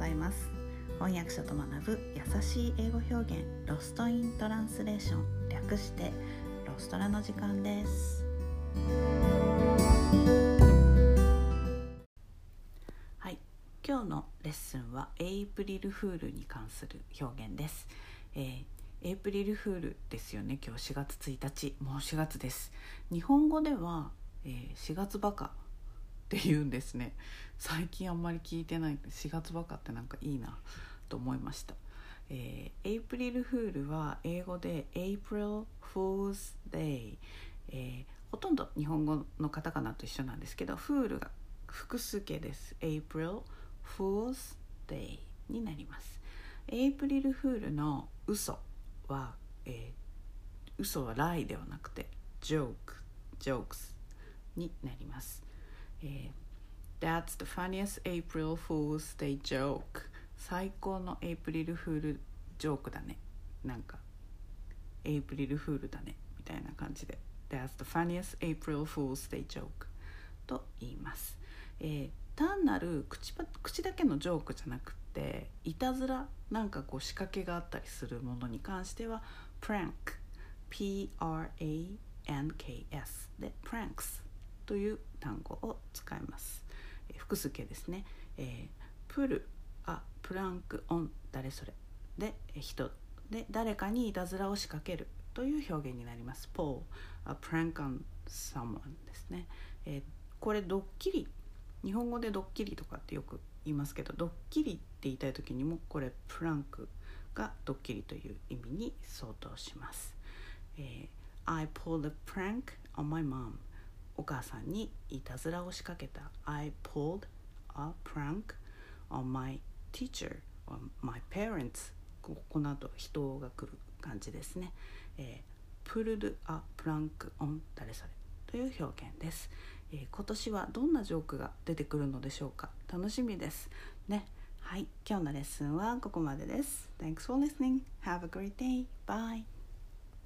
ざいます。翻訳者と学ぶ優しい英語表現ロストイントランスレーション。略してロストラの時間です。はい。今日のレッスンはエイプリルフールに関する表現です、えーエイプリルフールですよね。今日4月1日。もう4月です。日本語では、えー4月バカって言うんですね。最近あんまり聞いてない4月バカってなんかいいなと思いました、えーエイプリルフールは英語で April Fool's Day、えーほとんど日本語のカタカナと一緒なんですけどフールが複数形です。April Fool's Day になります。エイプリルフールの嘘は、えー嘘はライではなくて joke jokes になります、えー That's the funniest April Fool's Day joke. 最高のエイプリルフールジョークだね。なんかエイプリルフールだね。みたいな感じで。That's the funniest April Fool's Day joke と言います、えー単なる口ば口だけのジョークじゃなくていたずらなんかこう仕掛けがあったりするものに関しては prank P-R-A-N-K-S で pranks という単語を使います、複数形ですね、えー、プルあプランクオン誰それ。で人。で誰かにいたずらを仕掛ける。という表現になります。Pull a prank on someone ですね、えーこれドッキリ。日本語でドッキリとかってよく言いますけどドッキリって言いたい時にもこれプランクがドッキリという意味に相当します、えー I pulled a prank on my mom. お母さんにいたずらを仕掛けた。I pulled a prank on my teacher or my parents. ここの後人が来る感じですね、えー、pulled a prank on 誰それ。という表現です、えー今年はどんなジョークが出てくるのでしょうか。楽しみです。ね。はい。今日のレッスンはここまでです。Thanks for listening. Have a great day. Bye.